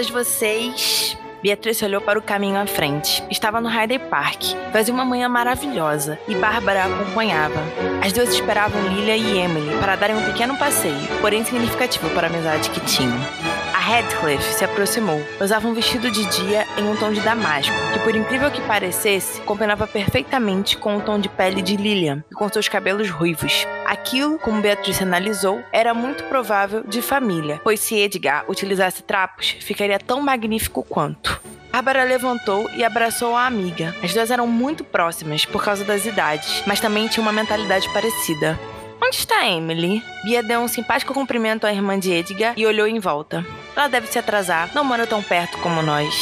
todas vocês. Beatriz olhou para o caminho à frente. Estava no Hyde Park. Fazia uma manhã maravilhosa e Bárbara a acompanhava. As duas esperavam Lilia e Emily para darem um pequeno passeio, porém significativo para a amizade que tinham. Radcliffe se aproximou. Usava um vestido de dia em um tom de damasco, que por incrível que parecesse, combinava perfeitamente com o tom de pele de Lillian e com seus cabelos ruivos. Aquilo, como Beatriz analisou, era muito provável de família, pois se Edgar utilizasse trapos, ficaria tão magnífico quanto. Bárbara levantou e abraçou a amiga. As duas eram muito próximas por causa das idades, mas também tinham uma mentalidade parecida. Onde está Emily? Bia deu um simpático cumprimento à irmã de Edgar e olhou em volta. Ela deve se atrasar, não mora tão perto como nós.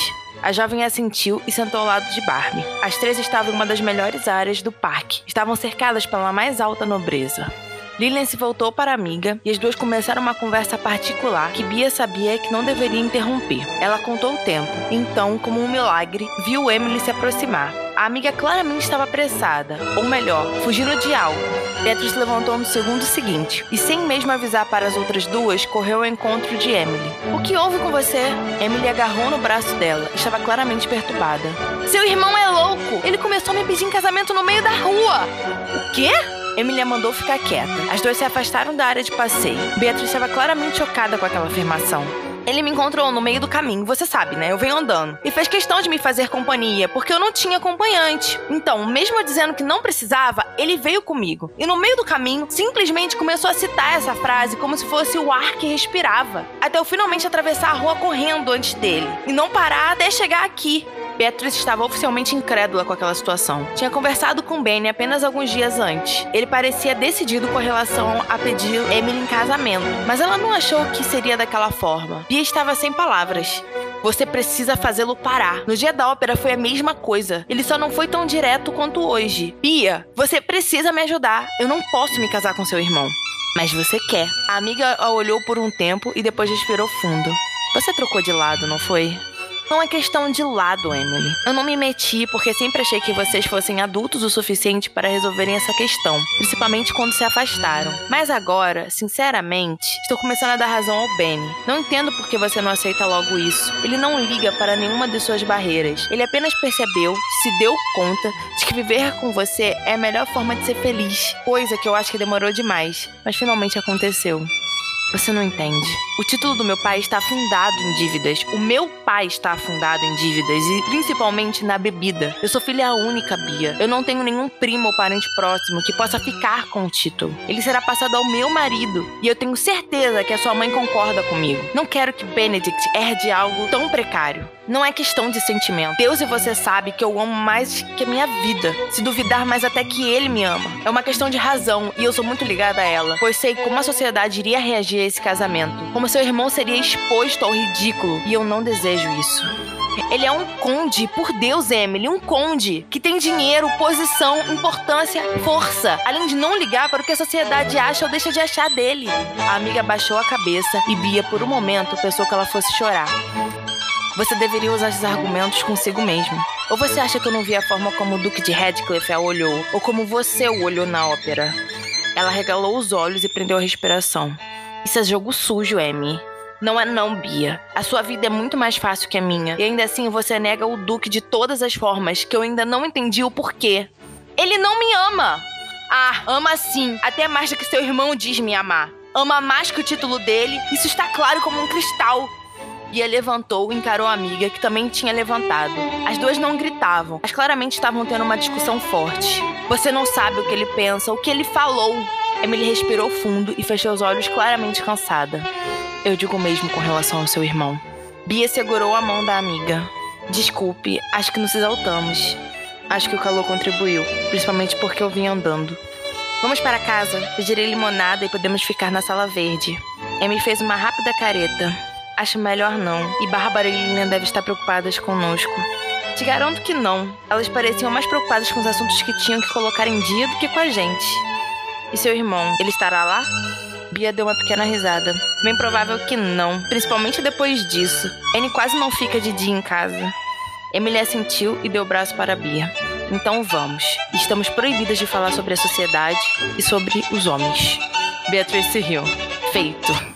A jovem assentiu e sentou ao lado de Barbie. As três estavam em uma das melhores áreas do parque. Estavam cercadas pela mais alta nobreza. Lilian se voltou para a amiga e as duas começaram uma conversa particular que Bia sabia que não deveria interromper. Ela contou o tempo. Então, como um milagre, viu Emily se aproximar. A amiga claramente estava apressada, ou melhor, fugindo de algo. Beatriz levantou no segundo seguinte e, sem mesmo avisar para as outras duas, correu ao encontro de Emily. O que houve com você? Emily agarrou no braço dela. Estava claramente perturbada. Seu irmão é louco! Ele começou a me pedir em casamento no meio da rua! O quê? Emily mandou ficar quieta. As duas se afastaram da área de passeio. Beatriz estava claramente chocada com aquela afirmação. Ele me encontrou no meio do caminho, você sabe, né? Eu venho andando. E fez questão de me fazer companhia, porque eu não tinha acompanhante. Então, mesmo dizendo que não precisava, ele veio comigo. E no meio do caminho, simplesmente começou a citar essa frase como se fosse o ar que respirava. Até eu finalmente atravessar a rua correndo antes dele. E não parar até chegar aqui. Beatriz estava oficialmente incrédula com aquela situação. Tinha conversado com Benny apenas alguns dias antes. Ele parecia decidido com relação a pedir Emily em casamento, mas ela não achou que seria daquela forma. Bia estava sem palavras. Você precisa fazê-lo parar. No dia da ópera foi a mesma coisa. Ele só não foi tão direto quanto hoje. Bia, você precisa me ajudar. Eu não posso me casar com seu irmão. Mas você quer. A amiga a olhou por um tempo e depois respirou fundo. Você trocou de lado, não foi? Não é questão de lado, Emily. Eu não me meti porque sempre achei que vocês fossem adultos o suficiente para resolverem essa questão, principalmente quando se afastaram. Mas agora, sinceramente, estou começando a dar razão ao Benny. Não entendo por que você não aceita logo isso. Ele não liga para nenhuma de suas barreiras. Ele apenas percebeu, se deu conta de que viver com você é a melhor forma de ser feliz, coisa que eu acho que demorou demais, mas finalmente aconteceu. Você não entende. O título do meu pai está afundado em dívidas. O meu pai está afundado em dívidas e principalmente na bebida. Eu sou filha única, Bia. Eu não tenho nenhum primo ou parente próximo que possa ficar com o título. Ele será passado ao meu marido e eu tenho certeza que a sua mãe concorda comigo. Não quero que Benedict herde algo tão precário. Não é questão de sentimento. Deus e você sabe que eu amo mais que a minha vida. Se duvidar mais até que ele me ama. É uma questão de razão e eu sou muito ligada a ela, pois sei como a sociedade iria reagir a esse casamento. Como seu irmão seria exposto ao ridículo e eu não desejo isso. Ele é um conde, por Deus, Emily, um conde que tem dinheiro, posição, importância, força, além de não ligar para o que a sociedade acha ou deixa de achar dele. A amiga baixou a cabeça e Bia, por um momento, pensou que ela fosse chorar. Você deveria usar esses argumentos consigo mesmo. Ou você acha que eu não vi a forma como o Duque de Radcliffe a olhou, ou como você o olhou na ópera? Ela regalou os olhos e prendeu a respiração. Isso é jogo sujo, Amy. Não é não, Bia. A sua vida é muito mais fácil que a minha. E ainda assim você nega o Duque de todas as formas, que eu ainda não entendi o porquê. Ele não me ama! Ah, ama sim. Até mais do que seu irmão diz me amar. Ama mais que o título dele. Isso está claro como um cristal. Bia levantou e encarou a amiga, que também tinha levantado. As duas não gritavam, mas claramente estavam tendo uma discussão forte. Você não sabe o que ele pensa, o que ele falou. Emily respirou fundo e fechou os olhos claramente cansada. Eu digo o mesmo com relação ao seu irmão. Bia segurou a mão da amiga. Desculpe, acho que nos exaltamos. Acho que o calor contribuiu, principalmente porque eu vim andando. Vamos para casa, pedirei limonada e podemos ficar na sala verde. Emily fez uma rápida careta. Acho melhor não. E Bárbara e Lilian devem estar preocupadas conosco. Te garanto que não. Elas pareciam mais preocupadas com os assuntos que tinham que colocar em dia do que com a gente. E seu irmão, ele estará lá? Bia deu uma pequena risada. Bem provável que não, principalmente depois disso. Anne quase não fica de dia em casa. Emily assentiu e deu o braço para Bia. Então vamos. Estamos proibidas de falar sobre a sociedade e sobre os homens. Beatrice riu. Feito.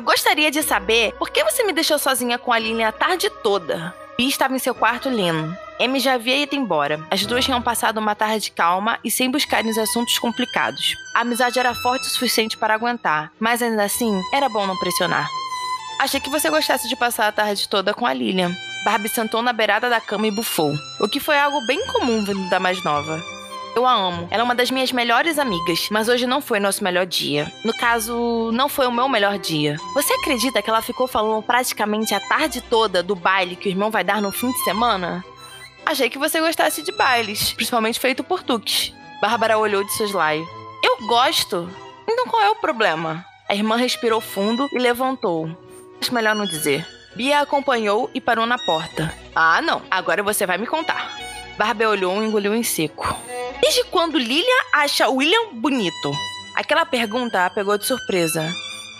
Eu gostaria de saber por que você me deixou sozinha com a Lilian a tarde toda. Bia estava em seu quarto lendo. Amy já havia ido embora. As duas tinham passado uma tarde calma e sem buscarem os assuntos complicados. A amizade era forte o suficiente para aguentar, mas ainda assim, era bom não pressionar. Achei que você gostasse de passar a tarde toda com a Lilian. Barbie sentou na beirada da cama e bufou, o que foi algo bem comum vindo da mais nova. Eu a amo. Ela é uma das minhas melhores amigas, mas hoje não foi nosso melhor dia. No caso, não foi o meu melhor dia. Você acredita que ela ficou falando praticamente a tarde toda do baile que o irmão vai dar no fim de semana? Achei que você gostasse de bailes, principalmente feito por Tux. Bárbara olhou de soslaio. Eu gosto. Então qual é o problema? A irmã respirou fundo e levantou. Acho melhor não dizer. Bia acompanhou e parou na porta. Ah, não. Agora você vai me contar. Barbie olhou e engoliu em seco. Desde quando Lilian acha William bonito? Aquela pergunta a pegou de surpresa.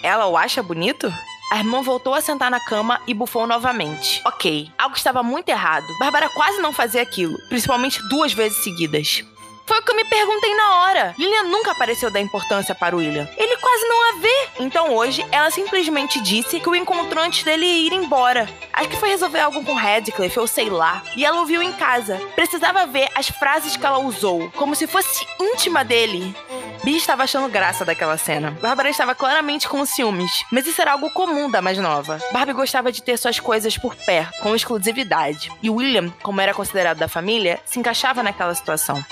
Ela o acha bonito? A irmã voltou a sentar na cama e bufou novamente. Ok, algo estava muito errado. Bárbara quase não fazia aquilo, principalmente duas vezes seguidas. Foi o que eu me perguntei na hora. Lilian nunca pareceu dar importância para o William. Ele quase não a vê. Então hoje, ela simplesmente disse que o encontrou antes dele ir embora. Acho que foi resolver algo com Radcliffe, ou sei lá. E ela ouviu em casa. Precisava ver as frases que ela usou, como se fosse íntima dele. Bia estava achando graça daquela cena. Bárbara estava claramente com ciúmes, mas isso era algo comum da mais nova. Barbie gostava de ter suas coisas por perto, com exclusividade. E William, como era considerado da família, se encaixava naquela situação.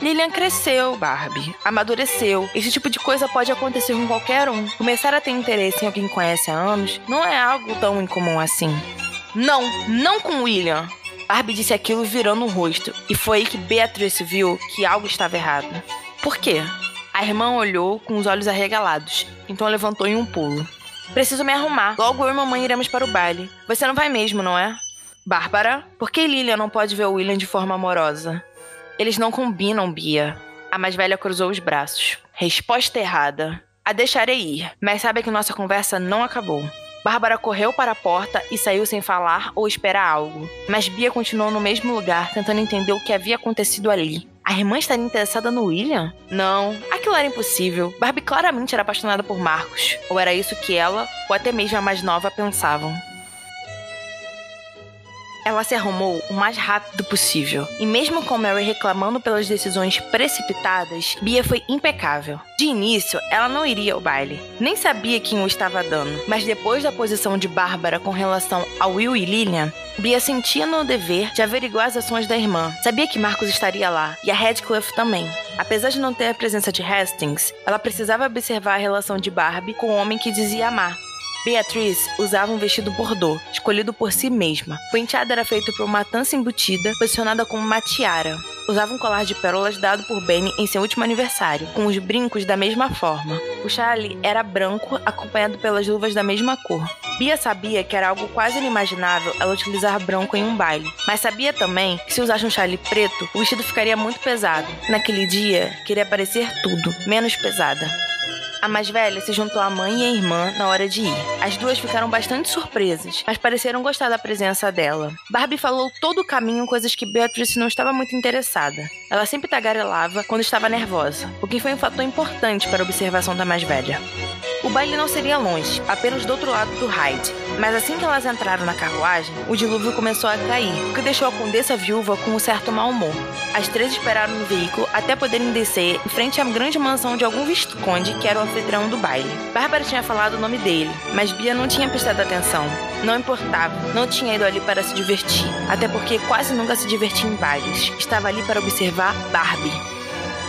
Lilian cresceu, Barbie. Amadureceu. Esse tipo de coisa pode acontecer com qualquer um. Começar a ter interesse em alguém que conhece há anos não é algo tão incomum assim. Não, não com William. Barbie disse aquilo virando o rosto, e foi aí que Beatrice viu que algo estava errado. Por quê? A irmã olhou com os olhos arregalados, então levantou em um pulo. Preciso me arrumar. Logo eu e mamãe iremos para o baile. Você não vai mesmo, não é? Bárbara, por que Lilian não pode ver o William de forma amorosa? Eles não combinam, Bia. A mais velha cruzou os braços. Resposta errada. A deixarei ir, mas sabe que nossa conversa não acabou. Bárbara correu para a porta e saiu sem falar ou esperar algo. Mas Bia continuou no mesmo lugar, tentando entender o que havia acontecido ali. A irmã estaria interessada no William? Não, aquilo era impossível. Barbie claramente era apaixonada por Marcos. Ou era isso que ela, ou até mesmo a mais nova, pensavam. Ela se arrumou o mais rápido possível. E mesmo com Mary reclamando pelas decisões precipitadas, Bia foi impecável. De início, ela não iria ao baile. Nem sabia quem o estava dando. Mas depois da posição de Bárbara com relação a Will e Lilian, Bia sentia no dever de averiguar as ações da irmã. Sabia que Marcos estaria lá, e a Radcliffe também. Apesar de não ter a presença de Hastings, ela precisava observar a relação de Barbie com o homem que dizia amar. Beatriz usava um vestido bordô, escolhido por si mesma. O penteado era feito por uma tança embutida, posicionada como uma tiara. Usava um colar de pérolas dado por Benny em seu último aniversário, com os brincos da mesma forma. O chale era branco, acompanhado pelas luvas da mesma cor. Bia sabia que era algo quase inimaginável ela utilizar branco em um baile, mas sabia também que se usasse um chale preto, o vestido ficaria muito pesado. Naquele dia, queria parecer tudo, menos pesada. A mais velha se juntou à mãe e à irmã na hora de ir. As duas ficaram bastante surpresas, mas pareceram gostar da presença dela. Barbie falou todo o caminho coisas que Beatrice não estava muito interessada. Ela sempre tagarelava quando estava nervosa, o que foi um fator importante para a observação da mais velha. O baile não seria longe, apenas do outro lado do Hyde. Mas assim que elas entraram na carruagem, o dilúvio começou a cair, o que deixou a condessa viúva com um certo mau humor. As três esperaram no veículo até poderem descer em frente à grande mansão de algum visconde que era o anfitrião do baile. Bárbara tinha falado o nome dele, mas Bia não tinha prestado atenção. Não importava, não tinha ido ali para se divertir, até porque quase nunca se divertia em bailes. Estava ali para observar Barbie.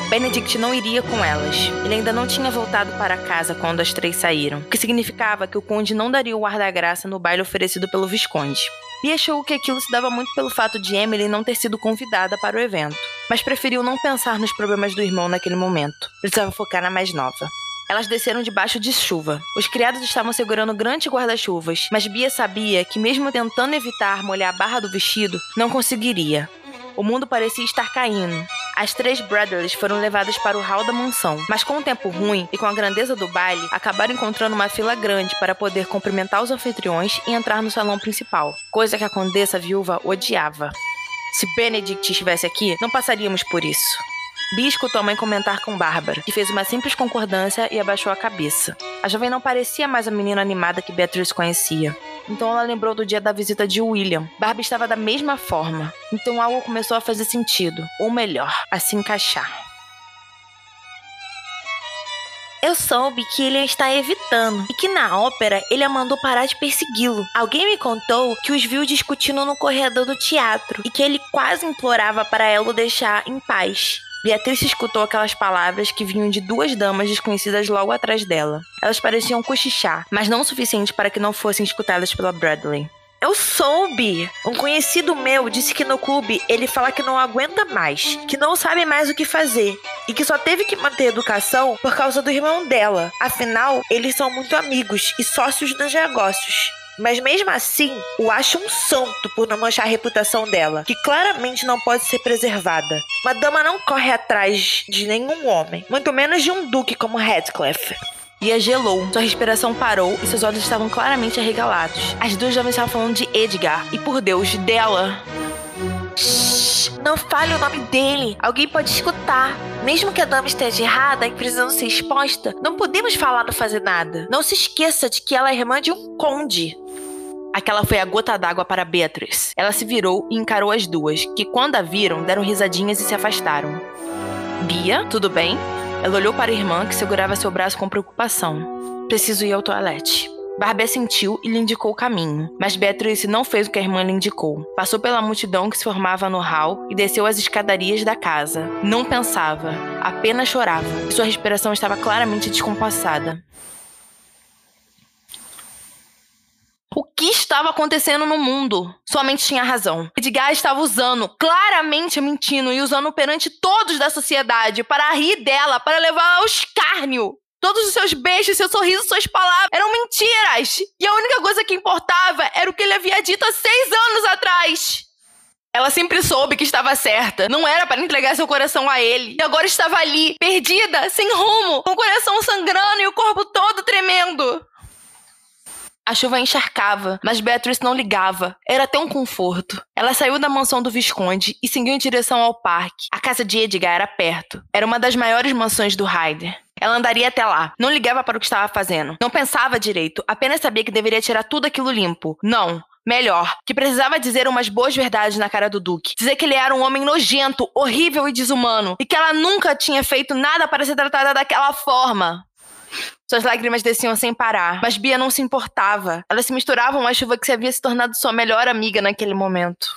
Benedict não iria com elas. Ele ainda não tinha voltado para casa quando as três saíram, o que significava que o conde não daria o ar da graça no baile oferecido pelo visconde. E achou que aquilo se dava muito pelo fato de Emily não ter sido convidada para o evento, mas preferiu não pensar nos problemas do irmão naquele momento. Precisava focar na mais nova. Elas desceram debaixo de chuva. Os criados estavam segurando grandes guarda-chuvas, mas Bia sabia que, mesmo tentando evitar molhar a barra do vestido, não conseguiria. O mundo parecia estar caindo. As três Bradleys foram levadas para o hall da mansão, mas com o tempo ruim e com a grandeza do baile, acabaram encontrando uma fila grande para poder cumprimentar os anfitriões e entrar no salão principal, coisa que a condessa viúva odiava. Se Benedict estivesse aqui, não passaríamos por isso. Bia escutou a mãe comentar com Bárbara, que fez uma simples concordância e abaixou a cabeça. A jovem não parecia mais a menina animada que Beatrice conhecia. Então ela lembrou do dia da visita de William. Barbie estava da mesma forma. Então algo começou a fazer sentido, ou melhor, a se encaixar. Eu soube que ele está evitando e que na ópera ele a mandou parar de persegui-lo. Alguém me contou que os viu discutindo no corredor do teatro e que ele quase implorava para ela o deixar em paz. Beatriz escutou aquelas palavras que vinham de duas damas desconhecidas logo atrás dela. Elas pareciam cochichar, mas não o suficiente para que não fossem escutadas pela Bradley. Eu soube! Um conhecido meu disse que no clube ele fala que não aguenta mais, que não sabe mais o que fazer e que só teve que manter educação por causa do irmão dela. Afinal, eles são muito amigos e sócios nos negócios. Mas mesmo assim, o acha um santo por não manchar a reputação dela, que claramente não pode ser preservada. Uma dama não corre atrás de nenhum homem, muito menos de um duque como Radcliffe. Bia gelou, sua respiração parou e seus olhos estavam claramente arregalados. As duas jovens estavam falando de Edgar e, por Deus, dela. Shhh, não fale o nome dele. Alguém pode escutar. Mesmo que a dama esteja errada e precisando ser exposta, não podemos falar não fazer nada. Não se esqueça de que ela é irmã de um conde. Aquela foi a gota d'água para Beatriz. Ela se virou e encarou as duas, que quando a viram, deram risadinhas e se afastaram. Bia, tudo bem? Ela olhou para a irmã, que segurava seu braço com preocupação. Preciso ir ao toalete. Barbie sentiu e lhe indicou o caminho, mas Beatrice não fez o que a irmã lhe indicou. Passou pela multidão que se formava no hall e desceu as escadarias da casa. Não pensava, apenas chorava, sua respiração estava claramente descompassada. O que estava acontecendo no mundo? Sua mente tinha razão. Edgar estava usando, claramente mentindo e usando perante todos da sociedade para rir dela, para levá-la ao escárnio. Todos os seus beijos, seu sorriso, suas palavras eram mentiras. E a única coisa que importava era o que ele havia dito há seis anos atrás. Ela sempre soube que estava certa. Não era para entregar seu coração a ele. E agora estava ali, perdida, sem rumo, com o coração sangrando e o corpo todo tremendo. A chuva encharcava, mas Beatrice não ligava. Era até um conforto. Ela saiu da mansão do Visconde e seguiu em direção ao parque. A casa de Edgar era perto. Era uma das maiores mansões do Ryder. Ela andaria até lá. Não ligava para o que estava fazendo. Não pensava direito. Apenas sabia que deveria tirar tudo aquilo limpo. Não. Melhor, que precisava dizer umas boas verdades na cara do Duque. Dizer que ele era um homem nojento, horrível e desumano. E que ela nunca tinha feito nada para ser tratada daquela forma. Suas lágrimas desciam sem parar, mas Bia não se importava. Elas se misturavam à chuva que se havia se tornado sua melhor amiga naquele momento.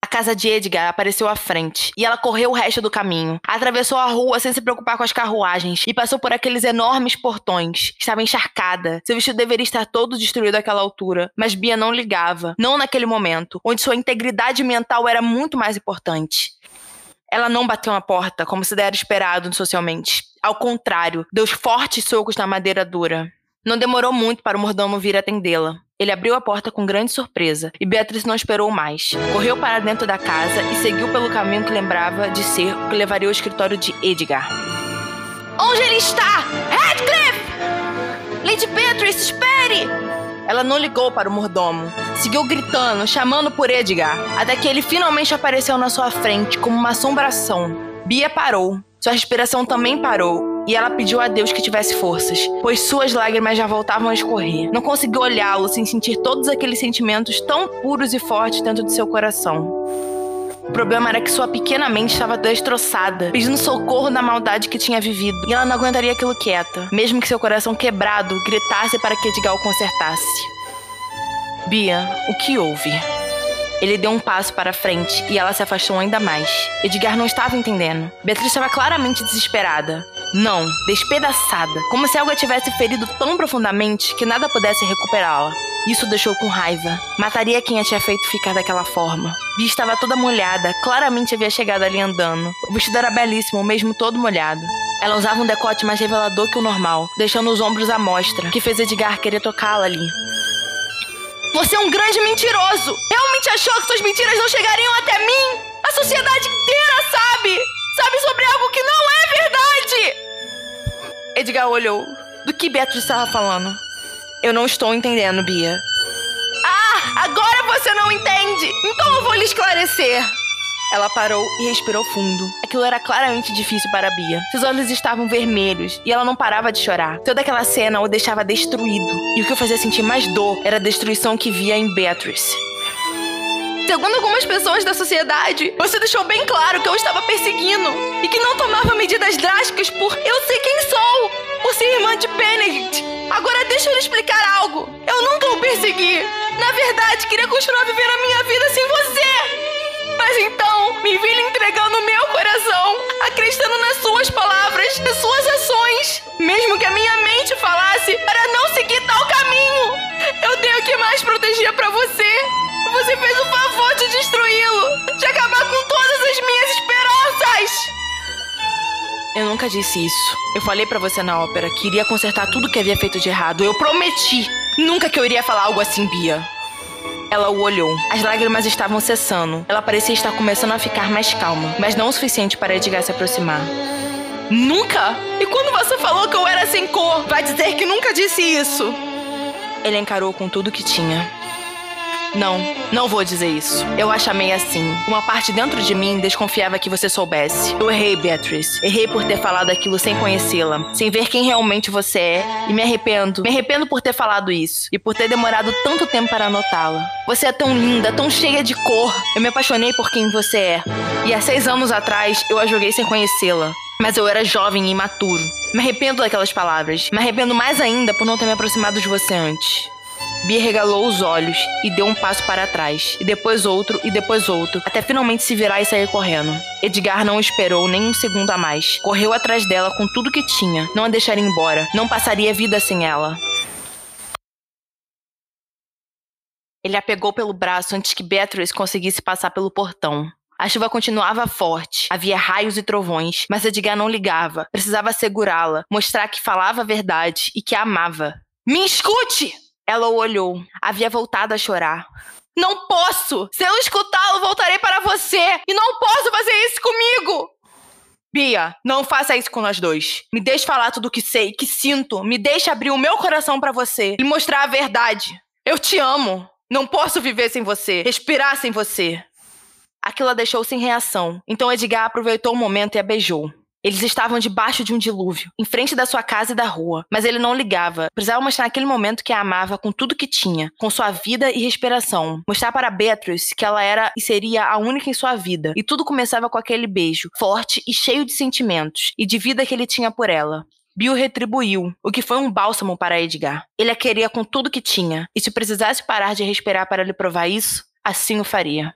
A casa de Edgar apareceu à frente e ela correu o resto do caminho. Atravessou a rua sem se preocupar com as carruagens e passou por aqueles enormes portões. Estava encharcada. Seu vestido deveria estar todo destruído àquela altura, mas Bia não ligava. Não naquele momento, onde sua integridade mental era muito mais importante. Ela não bateu na porta, como se dera esperado socialmente. Ao contrário, deu fortes socos na madeira dura. Não demorou muito para o mordomo vir atendê-la. Ele abriu a porta com grande surpresa e Beatriz não esperou mais. Correu para dentro da casa e seguiu pelo caminho que lembrava de ser o que levaria ao escritório de Edgar. Onde ele está? Radcliffe! Lady Beatrice, espere! Ela não ligou para o mordomo. Seguiu gritando, chamando por Edgar, até que ele finalmente apareceu na sua frente como uma assombração. Bia parou. Sua respiração também parou e ela pediu a Deus que tivesse forças, pois suas lágrimas já voltavam a escorrer. Não conseguiu olhá-lo sem sentir todos aqueles sentimentos tão puros e fortes dentro de seu coração. O problema era que sua pequena mente estava destroçada, pedindo socorro da maldade que tinha vivido, e ela não aguentaria aquilo quieta, mesmo que seu coração quebrado gritasse para que Edgar o consertasse. Bia, o que houve? Ele deu um passo para frente e ela se afastou ainda mais. Edgar não estava entendendo. Beatriz estava claramente desesperada. Não, despedaçada, como se algo a tivesse ferido tão profundamente que nada pudesse recuperá-la. Isso deixou com raiva. Mataria quem a tinha feito ficar daquela forma. Bia estava toda molhada, claramente havia chegado ali andando. O vestido era belíssimo, mesmo todo molhado. Ela usava um decote mais revelador que o normal, deixando os ombros à mostra, que fez Edgar querer tocá-la ali. Você é um grande mentiroso! Realmente achou que suas mentiras não chegariam até mim? A sociedade inteira sabe! Sabe sobre algo que não é verdade! Edgar olhou. Do que Beatriz estava falando? Eu não estou entendendo, Bia. Ah, agora você não entende! Então eu vou lhe esclarecer. Ela parou e respirou fundo. Aquilo era claramente difícil para Bia. Seus olhos estavam vermelhos e ela não parava de chorar. Toda aquela cena o deixava destruído. E o que o fazia sentir mais dor era a destruição que via em Beatrice. Segundo algumas pessoas da sociedade, você deixou bem claro que eu estava perseguindo e que não tomava medidas drásticas por eu sei quem sou, por ser irmã de Benedict. Agora deixa eu lhe explicar algo. Eu nunca o persegui. Na verdade, queria continuar vivendo a minha vida sem você. Mas então, me vi lhe entregando meu coração, acreditando nas suas palavras, nas suas ações, mesmo que a minha mente falasse para não seguir tal caminho. Eu tenho que mais proteger para você. Você fez o favor de destruí-lo, de acabar com todas as minhas esperanças. Eu nunca disse isso. Eu falei para você na ópera que iria consertar tudo que havia feito de errado. Eu prometi. Nunca que eu iria falar algo assim, Bia. Ela o olhou. As lágrimas estavam cessando. Ela parecia estar começando a ficar mais calma, mas não o suficiente para Edgar se aproximar. Nunca? E quando você falou que eu era sem cor, vai dizer que nunca disse isso? Ele encarou com tudo que tinha. Não, não vou dizer isso. Eu a chamei assim. Uma parte dentro de mim desconfiava que você soubesse. Eu errei, Beatrice. Errei por ter falado aquilo sem conhecê-la, sem ver quem realmente você é, e me arrependo. Me arrependo por ter falado isso e por ter demorado tanto tempo para notá-la. Você é tão linda, tão cheia de cor. Eu me apaixonei por quem você é. E há seis anos atrás eu a joguei sem conhecê-la. Mas eu era jovem e imaturo. Me arrependo daquelas palavras. Me arrependo mais ainda por não ter me aproximado de você antes. Bia regalou os olhos e deu um passo para trás, e depois outro, e depois outro, até finalmente se virar e sair correndo. Edgar não esperou nem um segundo a mais. Correu atrás dela com tudo que tinha, não a deixaria embora, não passaria vida sem ela. Ele a pegou pelo braço antes que Beatrice conseguisse passar pelo portão. A chuva continuava forte, havia raios e trovões, mas Edgar não ligava. Precisava segurá-la, mostrar que falava a verdade e que a amava. Me escute! Ela o olhou. Havia voltado a chorar. Não posso! Se eu escutá-lo, voltarei para você! E não posso fazer isso comigo! Bia, não faça isso com nós dois. Me deixe falar tudo o que sei, que sinto. Me deixe abrir o meu coração para você e mostrar a verdade. Eu te amo. Não posso viver sem você, respirar sem você. Aquilo a deixou sem reação. Então Edgar aproveitou o momento e a beijou. Eles estavam debaixo de um dilúvio, em frente da sua casa e da rua, mas ele não ligava. Precisava mostrar naquele momento que a amava com tudo que tinha, com sua vida e respiração. Mostrar para Beatrice que ela era e seria a única em sua vida. E tudo começava com aquele beijo, forte e cheio de sentimentos e de vida que ele tinha por ela. Bill retribuiu, o que foi um bálsamo para Edgar. Ele a queria com tudo que tinha, e se precisasse parar de respirar para lhe provar isso, assim o faria.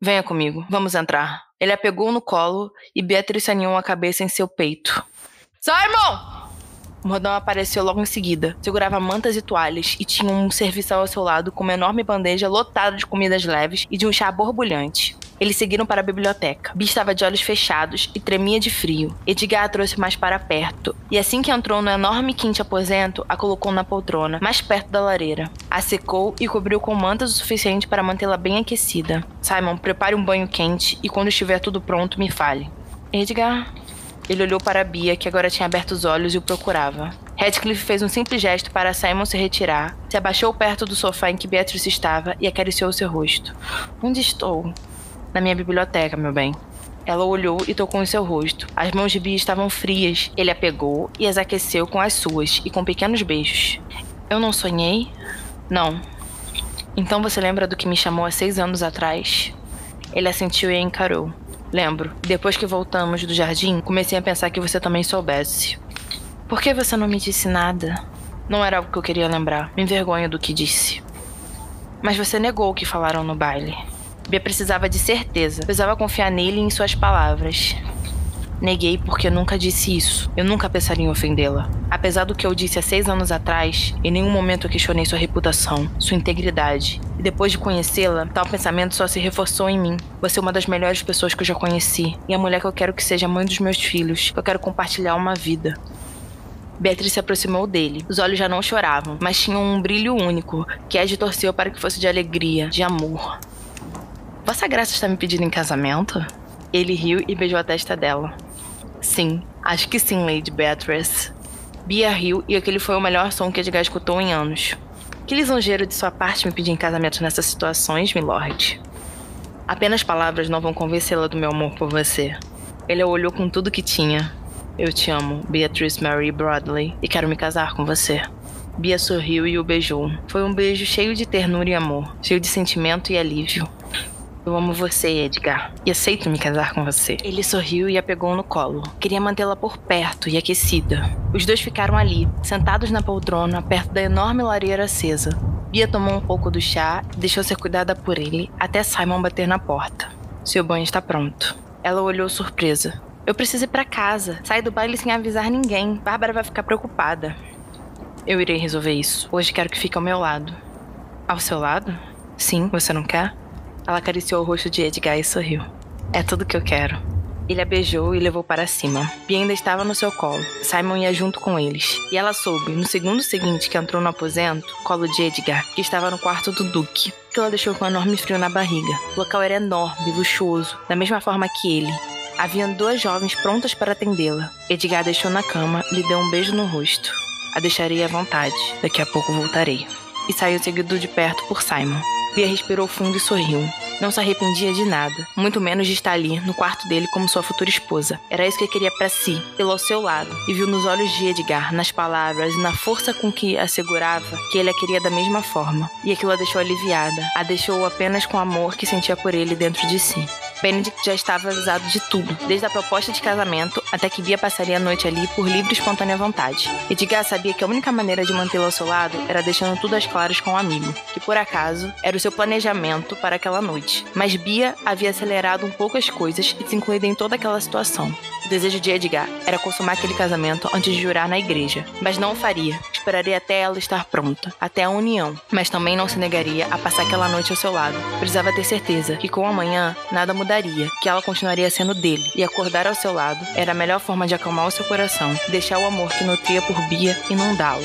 Venha comigo, vamos entrar. Ele a pegou no colo e Beatriz aninhou a cabeça em seu peito. Simon! O Rodão apareceu logo em seguida. Segurava mantas e toalhas e tinha um serviçal ao seu lado com uma enorme bandeja lotada de comidas leves e de um chá borbulhante. Eles seguiram para a biblioteca. Bi estava de olhos fechados e tremia de frio. Edgar a trouxe mais para perto, e assim que entrou no enorme quente aposento, a colocou na poltrona, mais perto da lareira. A secou e cobriu com mantas o suficiente para mantê-la bem aquecida. Simon, prepare um banho quente e quando estiver tudo pronto, me fale. Edgar. Ele olhou para Bia, que agora tinha aberto os olhos e o procurava. Radcliffe fez um simples gesto para Simon se retirar, se abaixou perto do sofá em que Beatrice estava e acariciou seu rosto. Onde estou? Na minha biblioteca, meu bem. Ela olhou e tocou em seu rosto. As mãos de Bia estavam frias. Ele a pegou e as aqueceu com as suas e com pequenos beijos. Eu não sonhei? Não. Então você lembra do que me chamou há seis anos atrás? Ele assentiu e a encarou. Lembro. Depois que voltamos do jardim, comecei a pensar que você também soubesse. Por que você não me disse nada? Não era algo que eu queria lembrar. Me envergonho do que disse. Mas você negou o que falaram no baile. Bia precisava de certeza. Precisava confiar nele e em suas palavras. Neguei porque nunca disse isso. Eu nunca pensaria em ofendê-la. Apesar do que eu disse há seis anos atrás, em nenhum momento eu questionei sua reputação, sua integridade. E depois de conhecê-la, tal pensamento só se reforçou em mim. Você é uma das melhores pessoas que eu já conheci. E a mulher que eu quero que seja mãe dos meus filhos. Eu quero compartilhar uma vida. Beatriz se aproximou dele. Os olhos já não choravam, mas tinham um brilho único, que Ed torceu para que fosse de alegria, de amor. Vossa Graça está me pedindo em casamento? Ele riu e beijou a testa dela. Sim, acho que sim, Lady Beatrice. Bia riu e aquele foi o melhor som que Edgar escutou em anos. Que lisonjeiro de sua parte me pedir em casamento nessas situações, milord. Apenas palavras não vão convencê-la do meu amor por você. Ele a olhou com tudo que tinha. Eu te amo, Beatrice Mary Bradley, e quero me casar com você. Bia sorriu e o beijou. Foi um beijo cheio de ternura e amor, cheio de sentimento e alívio. Eu amo você, Edgar, e aceito me casar com você. Ele sorriu e a pegou no colo. Queria mantê-la por perto e aquecida. Os dois ficaram ali, sentados na poltrona, perto da enorme lareira acesa. Bia tomou um pouco do chá e deixou ser cuidada por ele até Simon bater na porta. Seu banho está pronto. Ela olhou surpresa. Eu preciso ir para casa. Sai do baile sem avisar ninguém. Bárbara vai ficar preocupada. Eu irei resolver isso. Hoje quero que fique ao meu lado. Ao seu lado? Sim, você não quer? Ela acariciou o rosto de Edgar e sorriu. É tudo que eu quero. Ele a beijou e levou para cima. Bia ainda estava no seu colo. Simon ia junto com eles. E ela soube, no segundo seguinte que entrou no aposento, colo de Edgar, que estava no quarto do Duque, que ela deixou com um enorme frio na barriga. O local era enorme, luxuoso, da mesma forma que ele. Haviam duas jovens prontas para atendê-la. Edgar deixou na cama e lhe deu um beijo no rosto. A deixarei à vontade. Daqui a pouco voltarei. E saiu seguido de perto por Simon. Bia respirou fundo e sorriu. Não se arrependia de nada, muito menos de estar ali, no quarto dele, como sua futura esposa. Era isso que queria para si, pelo ao seu lado, e viu nos olhos de Edgar, nas palavras e na força com que assegurava que ele a queria da mesma forma. E aquilo a deixou aliviada, a deixou apenas com o amor que sentia por ele dentro de si. Benedict já estava avisado de tudo, desde a proposta de casamento até que Bia passaria a noite ali por livre e espontânea vontade. Edgar sabia que a única maneira de mantê-la ao seu lado era deixando tudo às claras com o um amigo, que por acaso era o seu planejamento para aquela noite. Mas Bia havia acelerado um pouco as coisas e se incluído em toda aquela situação. O desejo de Edgar era consumar aquele casamento antes de jurar na igreja, mas não o faria. Esperaria até ela estar pronta, até a união, mas também não se negaria a passar aquela noite ao seu lado. Precisava ter certeza que com amanhã nada mudaria, que ela continuaria sendo dele, e acordar ao seu lado era a melhor forma de acalmar o seu coração, deixar o amor que nutria por Bia inundá-lo.